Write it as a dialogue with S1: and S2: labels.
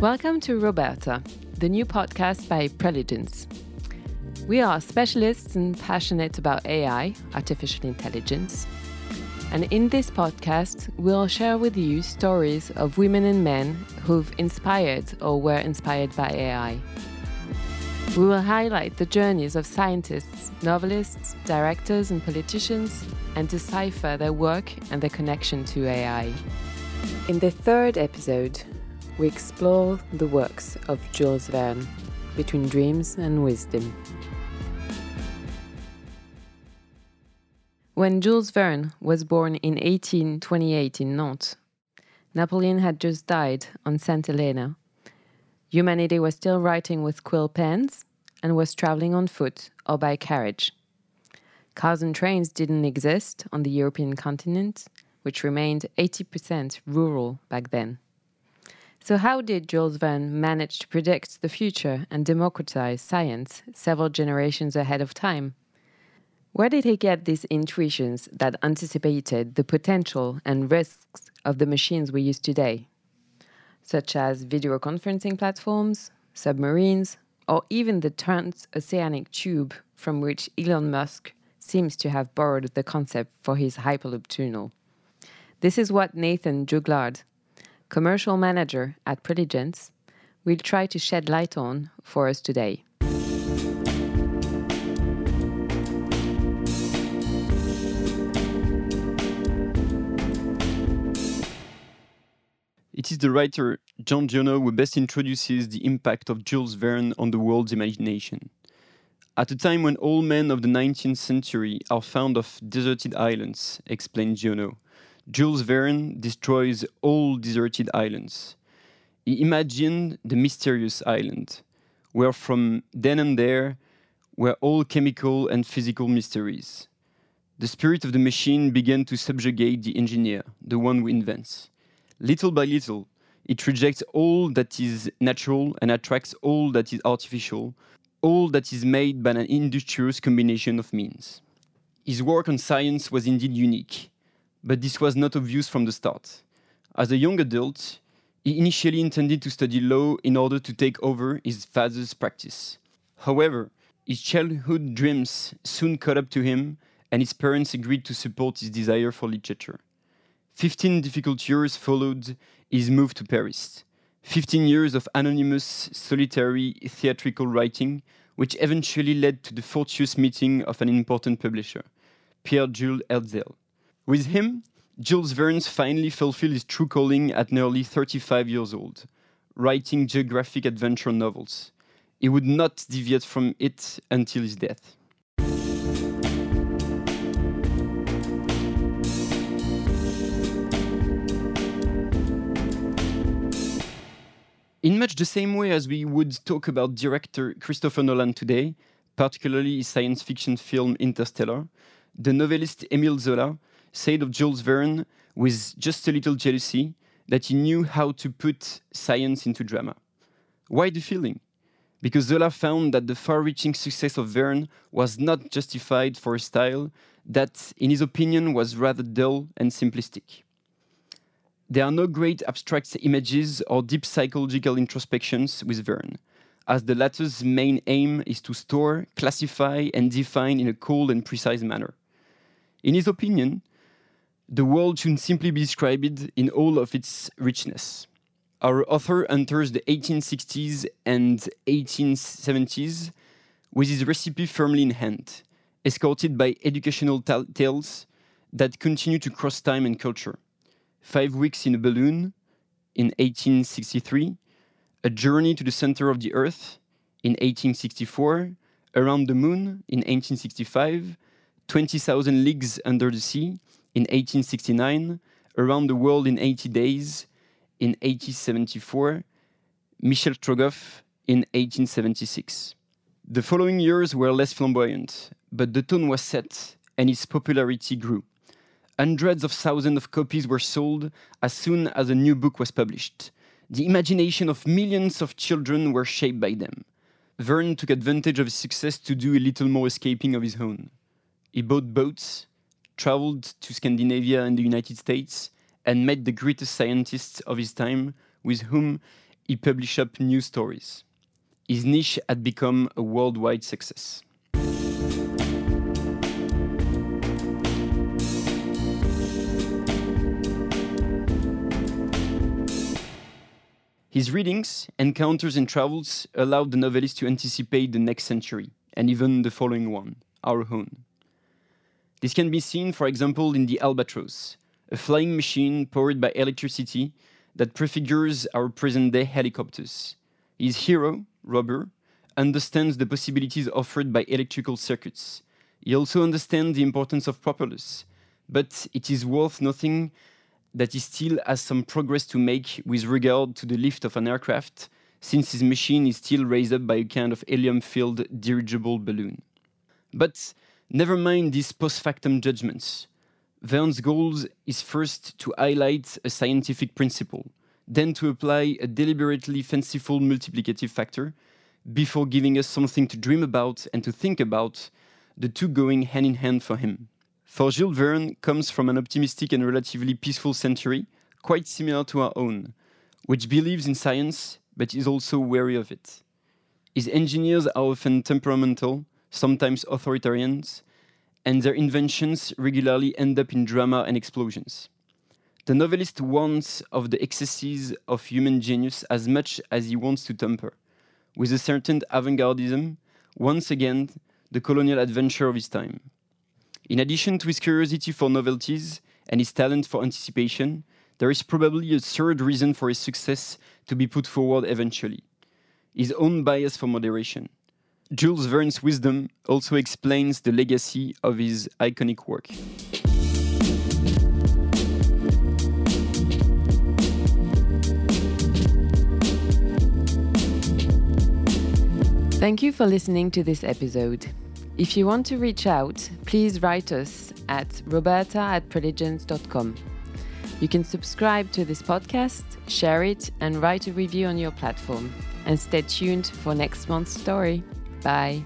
S1: Welcome to Roberta, the new podcast by Preligens. We are specialists and passionate about AI, artificial intelligence. And in this podcast, we'll share with you stories of women and men who've inspired or were inspired by AI. We will highlight the journeys of scientists, novelists, directors, and politicians and decipher their work and their connection to AI. In the third episode, we explore the works of Jules Verne, Between Dreams and Wisdom. When Jules Verne was born in 1828 in Nantes, Napoleon had just died on St. Helena. Humanity was still writing with quill pens and was traveling on foot or by carriage. Cars and trains didn't exist on the European continent, which remained 80% rural back then. So, how did Jules Verne manage to predict the future and democratize science several generations ahead of time? Where did he get these intuitions that anticipated the potential and risks of the machines we use today, such as video conferencing platforms, submarines, or even the transoceanic tube from which Elon Musk seems to have borrowed the concept for his Hyperloop tunnel? This is what Nathan Jugglard, commercial manager at Preligens, will try to shed light on for us today.
S2: It is the writer Jean Giono who best introduces the impact of Jules Verne on the world's imagination. At a time when all men of the 19th century are fond of deserted islands, explained Giono, Jules Verne destroys all deserted islands. He imagined the mysterious island, where from then and there were all chemical and physical mysteries. The spirit of the machine began to subjugate the engineer, the one who invents. Little by little, it rejects all that is natural and attracts all that is artificial, all that is made by an industrious combination of means. His work on science was indeed unique but this was not obvious from the start. As a young adult, he initially intended to study law in order to take over his father's practice. However, his childhood dreams soon caught up to him, and his parents agreed to support his desire for literature. Fifteen difficult years followed his move to Paris. Fifteen years of anonymous, solitary theatrical writing, which eventually led to the fortuitous meeting of an important publisher, Pierre Jules Hetzel. With him, Jules Verne finally fulfilled his true calling at nearly 35 years old, writing geographic adventure novels. He would not deviate from it until his death. In much the same way as we would talk about director Christopher Nolan today, particularly his science fiction film Interstellar, the novelist Émile Zola said of Jules Verne with just a little jealousy that he knew how to put science into drama. Why the feeling? Because Zola found that the far reaching success of Verne was not justified for a style that, in his opinion, was rather dull and simplistic. There are no great abstract images or deep psychological introspections with Verne, as the latter's main aim is to store, classify, and define in a cold and precise manner. In his opinion, the world should simply be described in all of its richness. Our author enters the 1860s and 1870s with his recipe firmly in hand, escorted by educational tales that continue to cross time and culture. Five Weeks in a Balloon in 1863, A Journey to the Center of the Earth in 1864, Around the Moon in 1865, 20,000 Leagues Under the Sea in 1869, Around the World in 80 Days in 1874, Michel Strogoff in 1876. The following years were less flamboyant, but the tone was set and its popularity grew. Hundreds of thousands of copies were sold as soon as a new book was published. The imagination of millions of children were shaped by them. Verne took advantage of his success to do a little more escaping of his own. He bought boats, traveled to Scandinavia and the United States, and met the greatest scientists of his time, with whom he published up new stories. His niche had become a worldwide success. His readings, encounters, and travels allowed the novelist to anticipate the next century, and even the following one, our own. This can be seen, for example, in the Albatross, a flying machine powered by electricity that prefigures our present day helicopters. His hero, Robur, understands the possibilities offered by electrical circuits. He also understands the importance of propellers, but it is worth noting that he still has some progress to make with regard to the lift of an aircraft, since his machine is still raised up by a kind of helium filled dirigible balloon. But never mind these post factum judgments. Verne's goal is first to highlight a scientific principle, then to apply a deliberately fanciful multiplicative factor, before giving us something to dream about and to think about, the two going hand in hand for him. For Jules Verne comes from an optimistic and relatively peaceful century, quite similar to our own, which believes in science but is also wary of it. His engineers are often temperamental, sometimes authoritarians, and their inventions regularly end up in drama and explosions. The novelist warns of the excesses of human genius as much as he wants to temper, with a certain avant gardism, once again, the colonial adventure of his time. In addition to his curiosity for novelties and his talent for anticipation, there is probably a third reason for his success to be put forward eventually his own bias for moderation. Jules Verne's wisdom also explains the legacy of his iconic work.
S1: Thank you for listening to this episode. If you want to reach out, please write us at roberta at preligens.com. You can subscribe to this podcast, share it, and write a review on your platform. And stay tuned for next month's story. Bye.